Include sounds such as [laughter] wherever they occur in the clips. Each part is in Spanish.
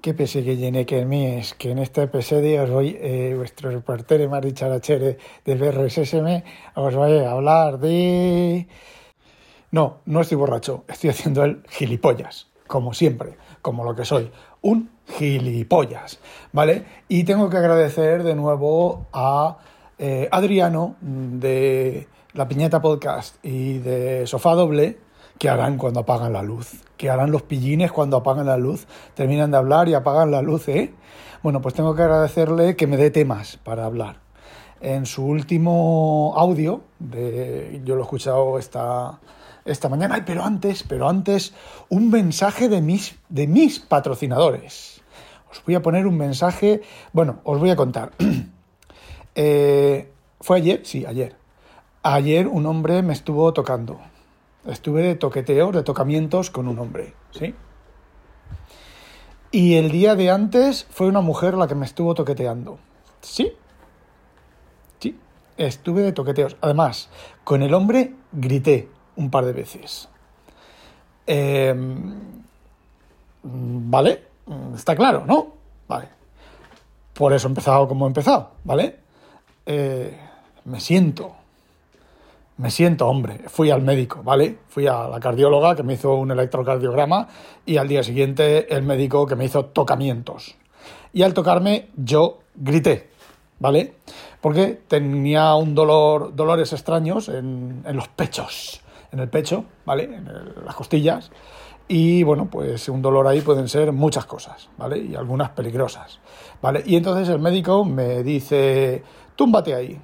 que pese que llene que mí es que en este episodio os voy, eh, vuestro reportero Mari Charachere del BRSSM, os voy a hablar de... No, no estoy borracho, estoy haciendo el gilipollas, como siempre, como lo que soy, un gilipollas, ¿vale? Y tengo que agradecer de nuevo a eh, Adriano de La Piñeta Podcast y de Sofá Doble, ¿Qué harán cuando apagan la luz? ¿Qué harán los pillines cuando apagan la luz? Terminan de hablar y apagan la luz, ¿eh? Bueno, pues tengo que agradecerle que me dé temas para hablar. En su último audio, de, yo lo he escuchado esta, esta mañana, Ay, pero antes, pero antes, un mensaje de mis, de mis patrocinadores. Os voy a poner un mensaje, bueno, os voy a contar. [clears throat] Eh, ¿Fue ayer? Sí, ayer. Ayer un hombre me estuvo tocando Estuve de toqueteo, de tocamientos con un hombre, ¿sí? Y el día de antes fue una mujer la que me estuvo toqueteando. ¿Sí? Sí, estuve de toqueteos. Además, con el hombre grité un par de veces. Em, ¿Vale? Está claro, ¿no? Vale. Por eso he empezado como he empezado, ¿vale? Eh, me siento me siento hombre. Fui al médico, ¿vale? Fui a la cardióloga que me hizo un electrocardiograma y al día siguiente el médico que me hizo tocamientos. Y al tocarme yo grité, ¿vale? Porque tenía un dolor, dolores extraños en, los pechos, en el pecho, ¿vale? En las costillas. Y bueno, pues un dolor ahí pueden ser muchas cosas, ¿vale? Y algunas peligrosas, ¿vale? Y entonces el médico me dice, túmbate ahí,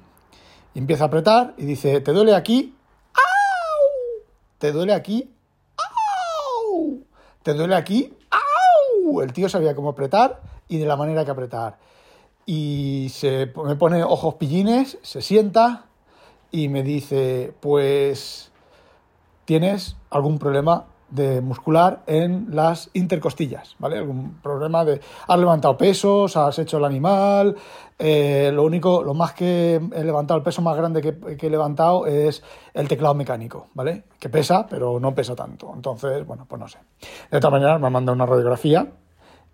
empieza a apretar y dice, ¿te duele aquí? ¡Au! ¿Te duele aquí? ¡Au! ¿Te duele aquí? ¡Au! El tío sabía cómo apretar y de la manera que apretar. Y se me pone ojos pillines, se sienta y me dice, pues, ¿tienes algún problema de muscular en las intercostillas, ¿vale? Algún problema de... Has levantado pesos, has hecho el animal, eh, lo único, lo más que he levantado, el peso más grande que, he levantado es el teclado mecánico, ¿vale? Que pesa, pero no pesa tanto. Entonces, bueno, pues no sé. De esta manera me ha mandado una radiografía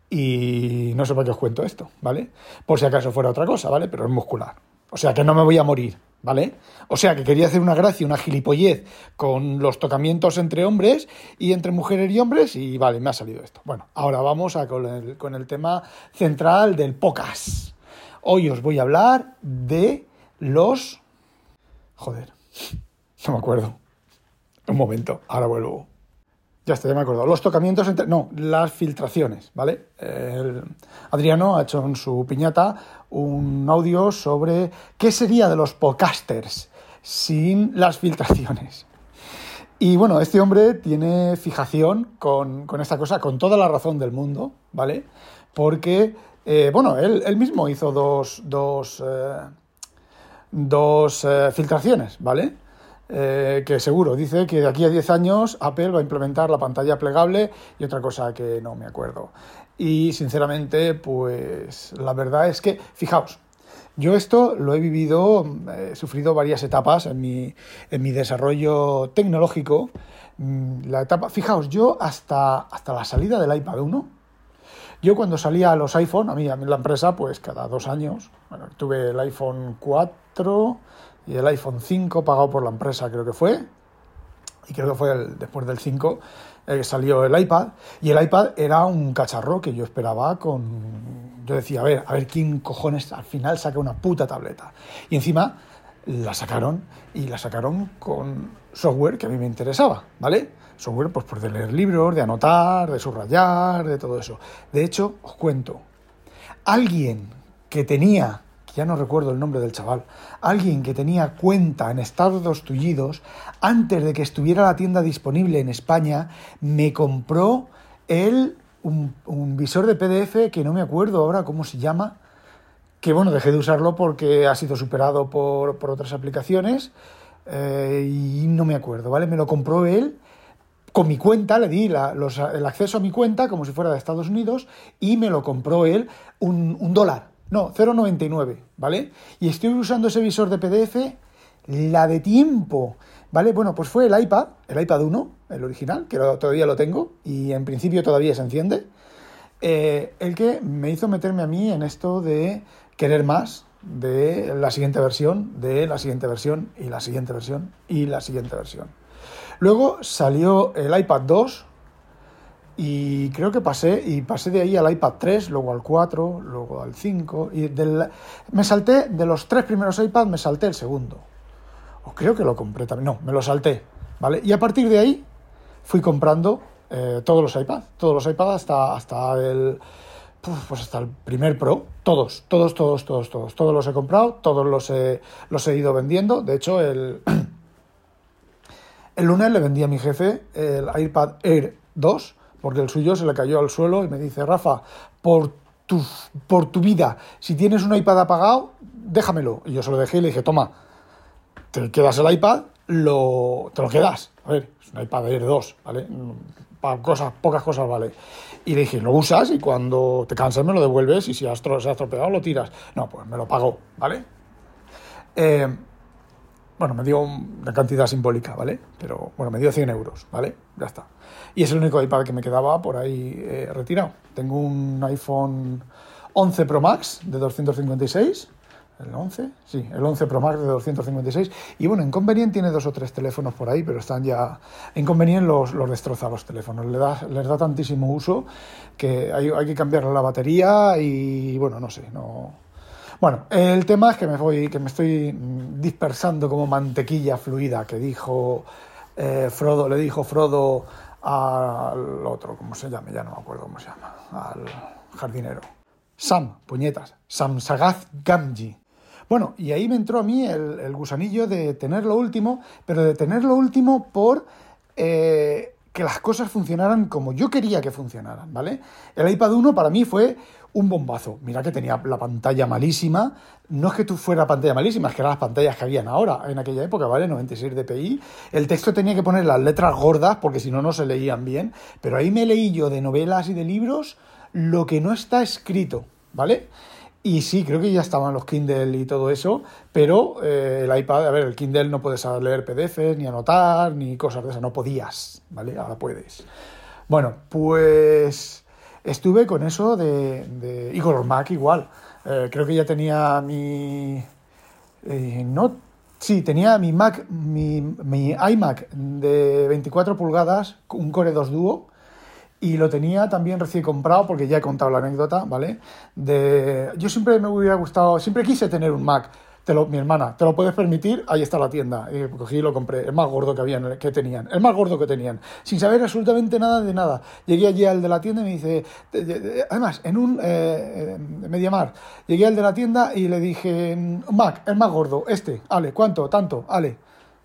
y no sé por qué os cuento esto, ¿vale? Por si acaso fuera otra cosa, ¿vale? Pero es muscular. O sea que no me voy a morir, ¿vale? O sea que quería hacer una gracia, una gilipollez con los tocamientos entre hombres y entre mujeres y hombres y vale, me ha salido esto. Bueno, ahora vamos a con, el, con el tema central del POCAS. Hoy os voy a hablar de los... Joder, [laughs] no me acuerdo. Un momento, ahora vuelvo. Ya está, ya me acuerdo. Los tocamientos entre. No, las filtraciones, ¿vale? Adriano ha hecho en su piñata un audio sobre qué sería de los podcasters sin las filtraciones. Y bueno, este hombre tiene fijación con, esta cosa, con toda la razón del mundo, ¿vale? Porque, eh, bueno, él, mismo hizo dos, dos, eh, dos eh, filtraciones, ¿vale? Eh, que seguro, dice que de aquí a 10 años Apple va a implementar la pantalla plegable y otra cosa que no me acuerdo. Y sinceramente, pues la verdad es que, fijaos, yo esto lo he vivido, he sufrido varias etapas en mi, en mi desarrollo tecnológico. Mm, la etapa, fijaos, yo hasta, hasta la salida del iPad 1, yo cuando salía a los iPhone, a mí, a mí la empresa, pues cada dos años, bueno, tuve el iPhone 4, y el iPhone 5 pagado por la empresa creo que fue, y creo que fue después del 5 eh, salió el iPad, y el iPad era un cacharro que yo esperaba con... Yo decía, a ver, a ver quién cojones al final saca una puta tableta. Y encima la sacaron, y la sacaron con software que a mí me interesaba, ¿vale? Software pues por de leer libros, de anotar, de subrayar, de todo eso. De hecho, os cuento, alguien que tenía ya no recuerdo el nombre del chaval, alguien que tenía cuenta en Estados Unidos, antes de que estuviera la tienda disponible en España, me compró él un, visor de PDF que no me acuerdo ahora cómo se llama, que bueno, dejé de usarlo porque ha sido superado por, otras aplicaciones eh, y no me acuerdo, ¿vale? Me lo compró él con mi cuenta, le di el acceso a mi cuenta como si fuera de Estados Unidos y me lo compró él un, un dólar no, 0,99, ¿vale? Y estoy usando ese visor de PDF, la de tiempo, ¿vale? Bueno, pues fue el iPad, el iPad 1, el original, que todavía lo tengo y en principio todavía se enciende. eh, el que me hizo meterme a mí en esto de querer más, de la siguiente versión, de la siguiente versión y la siguiente versión y la siguiente versión. Luego salió el iPad 2 y creo que pasé y pasé de ahí al iPad 3, luego al 4, luego al 5 y del, me salté de los tres primeros iPads me salté el segundo. O creo que lo compré también, no, me lo salté, ¿vale? Y a partir de ahí fui comprando eh, todos los iPads, todos los iPads hasta hasta el pues hasta el primer Pro, todos, todos, todos, todos, todos, todos los he comprado, todos los he, los he ido vendiendo. De hecho, el, [clears throat] el lunes le vendí a mi jefe el iPad Air 2, porque el suyo se le cayó al suelo y me dice, Rafa, por tu, por tu vida, si tienes un iPad apagado, déjamelo. Y yo se lo dejé y le dije, toma, te quedas el iPad, lo, te lo quedas. A ver, es un iPad Air 2, ¿vale? Para cosas, pocas cosas vale. Y le dije, lo usas y cuando te cansas me lo devuelves y si has, se ha estropeado lo tiras. No, pues me lo pagó, ¿vale? Eh, bueno, me dio una cantidad simbólica, ¿vale? Pero bueno, me dio 100 euros, ¿vale? Ya está. Y es el único iPad que me quedaba por ahí eh, retirado. Tengo un iPhone 11 Pro Max de 256 ¿El 11? Sí, el 11 Pro Max de 256. Y bueno, Inconvenient tiene dos o tres teléfonos por ahí, pero están ya... Inconvenient los, los destroza los teléfonos, les da, les da tantísimo uso que hay, hay que cambiarle la batería y bueno, no sé, no... Bueno, el tema es que me, voy, que me estoy dispersando como mantequilla fluida, que dijo eh, Frodo, le dijo Frodo al otro, ¿cómo se llama? Ya no me acuerdo cómo se llama, al jardinero. Sam, puñetas, Sam Sagaz Gamji. Bueno, y ahí me entró a mí el, gusanillo de tener lo último, pero de tener lo último por eh, que las cosas funcionaran como yo quería que funcionaran, ¿vale? El iPad 1 para mí fue un bombazo. Mira que tenía la pantalla malísima. No es que tú fuera pantalla malísima, es que eran las pantallas que habían ahora, en aquella época, ¿vale? 96 dpi. El texto tenía que poner las letras gordas porque si no, no se leían bien. Pero ahí me leí yo de novelas y de libros lo que no está escrito, ¿vale? Y sí, creo que ya estaban los Kindle y todo eso, pero eh, el iPad, a ver, el Kindle no puedes leer PDFs, ni anotar, ni cosas de esas, no podías, ¿vale? Ahora puedes. Bueno, pues estuve con eso de... y con los Mac igual. Eh, creo que ya tenía mi... Eh, no, sí, tenía mi Mac, mi, mi iMac de 24 pulgadas, un Core 2 Duo, y lo tenía también recién comprado porque ya he contado la anécdota, ¿vale? De yo siempre me hubiera gustado, siempre quise tener un Mac. Te lo, mi hermana, ¿te lo puedes permitir? Ahí está la tienda. Y cogí y lo compré. El más gordo que habían, que tenían. El más gordo que tenían. Sin saber absolutamente nada de nada. Llegué allí al de la tienda y me dice... Además, en un eh, Mediamar, llegué al de la tienda y le dije... Mac, el más gordo, este. Ale, ¿cuánto? Tanto. Ale,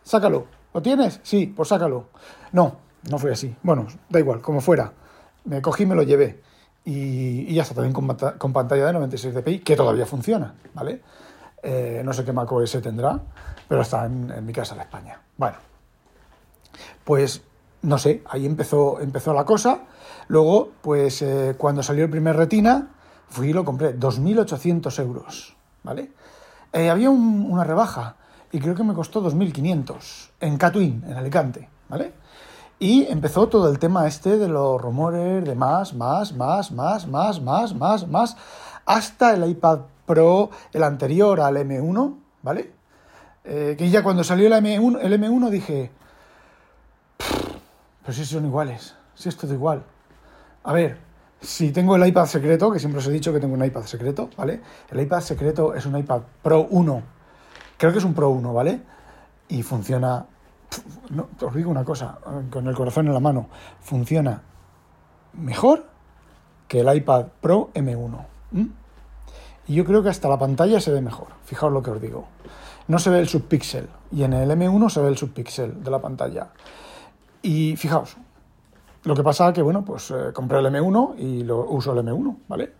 sácalo. ¿Lo tienes? Sí, pues sácalo. No, no fue así. Bueno, da igual, como fuera me cogí y me lo llevé. Y, ya está, también con, pantalla de 96 dpi, que todavía funciona, ¿vale? Eh, no sé qué Mac OS tendrá, pero está en, mi casa en España. Bueno, pues no sé, ahí empezó, empezó la cosa. Luego, pues eh, cuando salió el primer Retina, fui y lo compré, 2.800 euros, ¿vale? Eh, había una rebaja y creo que me costó 2.500 en Catwin, en Alicante, ¿vale? Y empezó todo el tema este de los rumores de más, más, más, más, más, más, más, más, hasta el iPad Pro, el anterior al M1, ¿vale? Eh, que ya cuando salió el M1, el M1 dije, pero si son iguales, si es todo igual. A ver, si tengo el iPad secreto, que siempre os he dicho que tengo un iPad secreto, ¿vale? El iPad secreto es un iPad Pro 1, creo que es un Pro 1, ¿vale? Y funciona os digo una cosa, con el corazón en la mano, funciona mejor que el iPad Pro M1. Y yo creo que hasta la pantalla se ve mejor. Fijaos lo que os digo. No se ve el subpixel. Y en el M1 se ve el subpixel de la pantalla. Y fijaos. Lo que pasa que, bueno, pues eh, compré el M1 y lo uso el M1, ¿vale?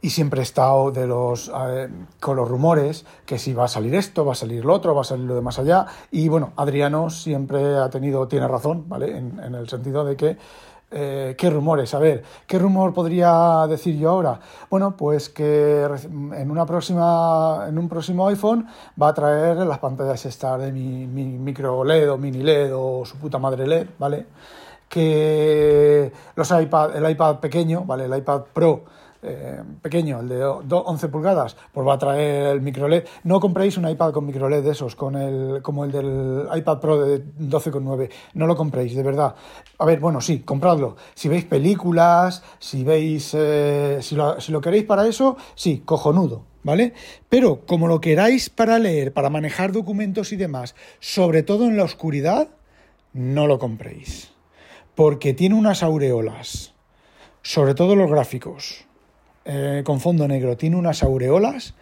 Y siempre he estado de los, eh, con los rumores que si va a salir esto, va a salir lo otro, va a salir lo de más allá. Y bueno, Adriano siempre ha tenido, tiene razón, ¿vale? En, el sentido de que, eh, ¿qué rumores? A ver, ¿qué rumor podría decir yo ahora? Bueno, pues que en, una próxima, en un próximo iPhone va a traer las pantallas estas de mi, mi micro LED o mini LED o su puta madre LED, ¿vale? que los iPad, el iPad pequeño, ¿vale? El iPad Pro eh, pequeño, el de 11 pulgadas, pues va a traer el micro LED. No compréis un iPad con micro LED de esos, con el, como el del iPad Pro de 12,9. No lo compréis, de verdad. A ver, bueno, sí, compradlo. Si veis películas, si veis, eh, si, lo, si lo queréis para eso, sí, cojonudo. ¿Vale? Pero como lo queráis para leer, para manejar documentos y demás, sobre todo en la oscuridad, no lo compréis. Porque tiene unas aureolas, sobre todo los gráficos, eh, con fondo negro, tiene unas aureolas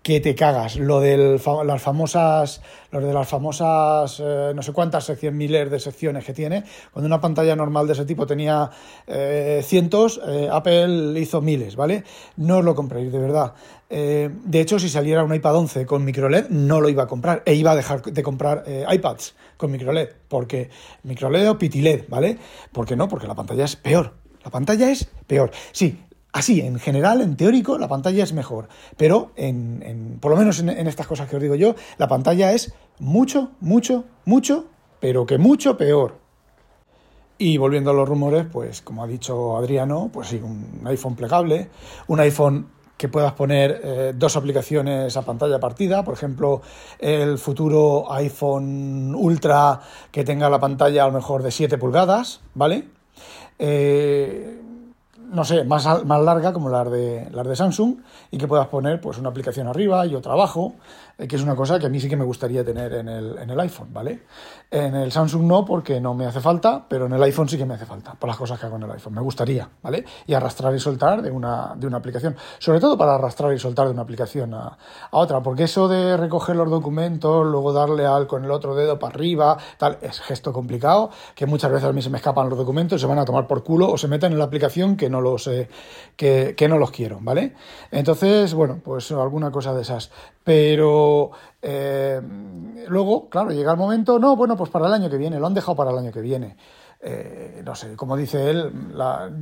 que te cagas. Lo de las famosas, lo de las famosas, eh, no sé cuántas secciones, miles de secciones que tiene. Cuando una pantalla normal de ese tipo tenía eh, cientos, Apple hizo miles, ¿vale? No os lo compréis, de verdad. de hecho, si saliera un iPad 11 con micro LED, no lo iba a comprar. E iba a dejar de comprar iPads con micro LED. Porque micro LED o piti LED, ¿vale? ¿Por qué no? Porque la pantalla es peor. La pantalla es peor. Sí, Así, en general, en teórico, la pantalla es mejor, pero en, por lo menos en, estas cosas que os digo yo, la pantalla es mucho, mucho, mucho, pero que mucho peor. Y volviendo a los rumores, pues como ha dicho Adriano, pues sí, un iPhone plegable, un iPhone que puedas poner eh, dos aplicaciones a pantalla partida, por ejemplo, el futuro iPhone Ultra que tenga la pantalla a lo mejor de 7 pulgadas, ¿vale? Eh, no sé, más, más larga como las de, las de Samsung y que puedas poner pues una aplicación arriba y otra abajo, que es una cosa que a mí sí que me gustaría tener en el, en el iPhone, ¿vale? En el Samsung no porque no me hace falta, pero en el iPhone sí que me hace falta, por las cosas que hago en el iPhone, me gustaría, ¿vale? Y arrastrar y soltar de una, de una aplicación, sobre todo para arrastrar y soltar de una aplicación a, otra, porque eso de recoger los documentos, luego darle al con el otro dedo para arriba, tal, es gesto complicado, que muchas veces a mí se me escapan los documentos, se van a tomar por culo o se meten en la aplicación que no los, que, no los quiero, ¿vale? Entonces, bueno, pues alguna cosa de esas. Pero eh, luego, claro, llega el momento, no, bueno, pues para el año que viene, lo han dejado para el año que viene. Eh, no sé, como dice él,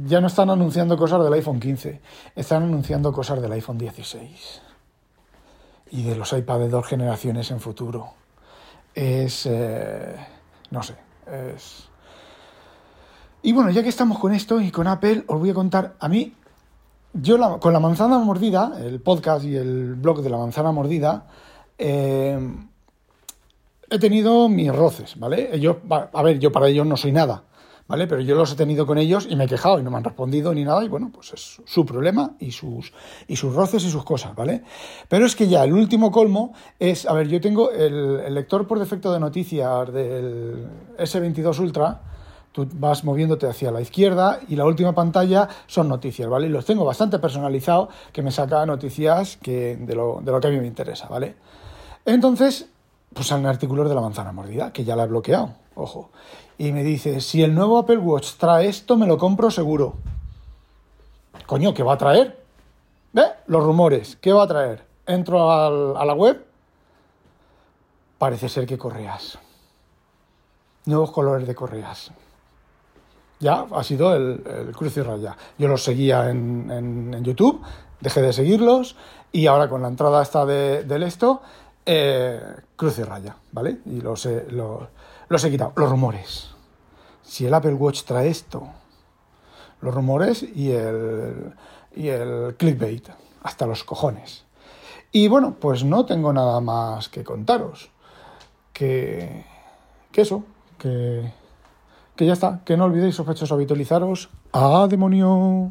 ya no están anunciando cosas del iPhone 15, están anunciando cosas del iPhone 16 y de los iPad de dos generaciones en futuro. Es, eh, no sé, es y bueno, ya que estamos con esto y con Apple, os voy a contar, a mí, yo con la manzana mordida, el podcast y el blog de la manzana mordida, eh, he tenido mis roces, ¿vale? Ellos, a ver, yo para ellos no soy nada, ¿vale? Pero yo los he tenido con ellos y me he quejado y no me han respondido ni nada y bueno, pues es su problema y sus, y sus roces y sus cosas, ¿vale? Pero es que ya el último colmo es, a ver, yo tengo el, el lector por defecto de noticias del S22 Ultra, Tú vas moviéndote hacia la izquierda y la última pantalla son noticias, ¿vale? Y los tengo bastante personalizado que me saca noticias que, de, lo, de lo que a mí me interesa, ¿vale? Entonces, pues sale un artículo de la manzana mordida, que ya la he bloqueado, ojo. Y me dice, si el nuevo Apple Watch trae esto, me lo compro seguro. Coño, ¿qué va a traer? ¿Ve? Los rumores, ¿qué va a traer? Entro a la web, parece ser que correas. Nuevos colores de correas ya ha sido el, cruz y raya. Yo los seguía en, en, YouTube, dejé de seguirlos y ahora con la entrada esta de, del esto, eh, cruz y raya, ¿vale? Y los he, los, he quitado. Los rumores. Si el Apple Watch trae esto, los rumores y el, y el clickbait, hasta los cojones. Y bueno, pues no tengo nada más que contaros. Que, que eso, que que ya está, que no olvidéis sospechosos habitualizaros. ¡Ah, demonio!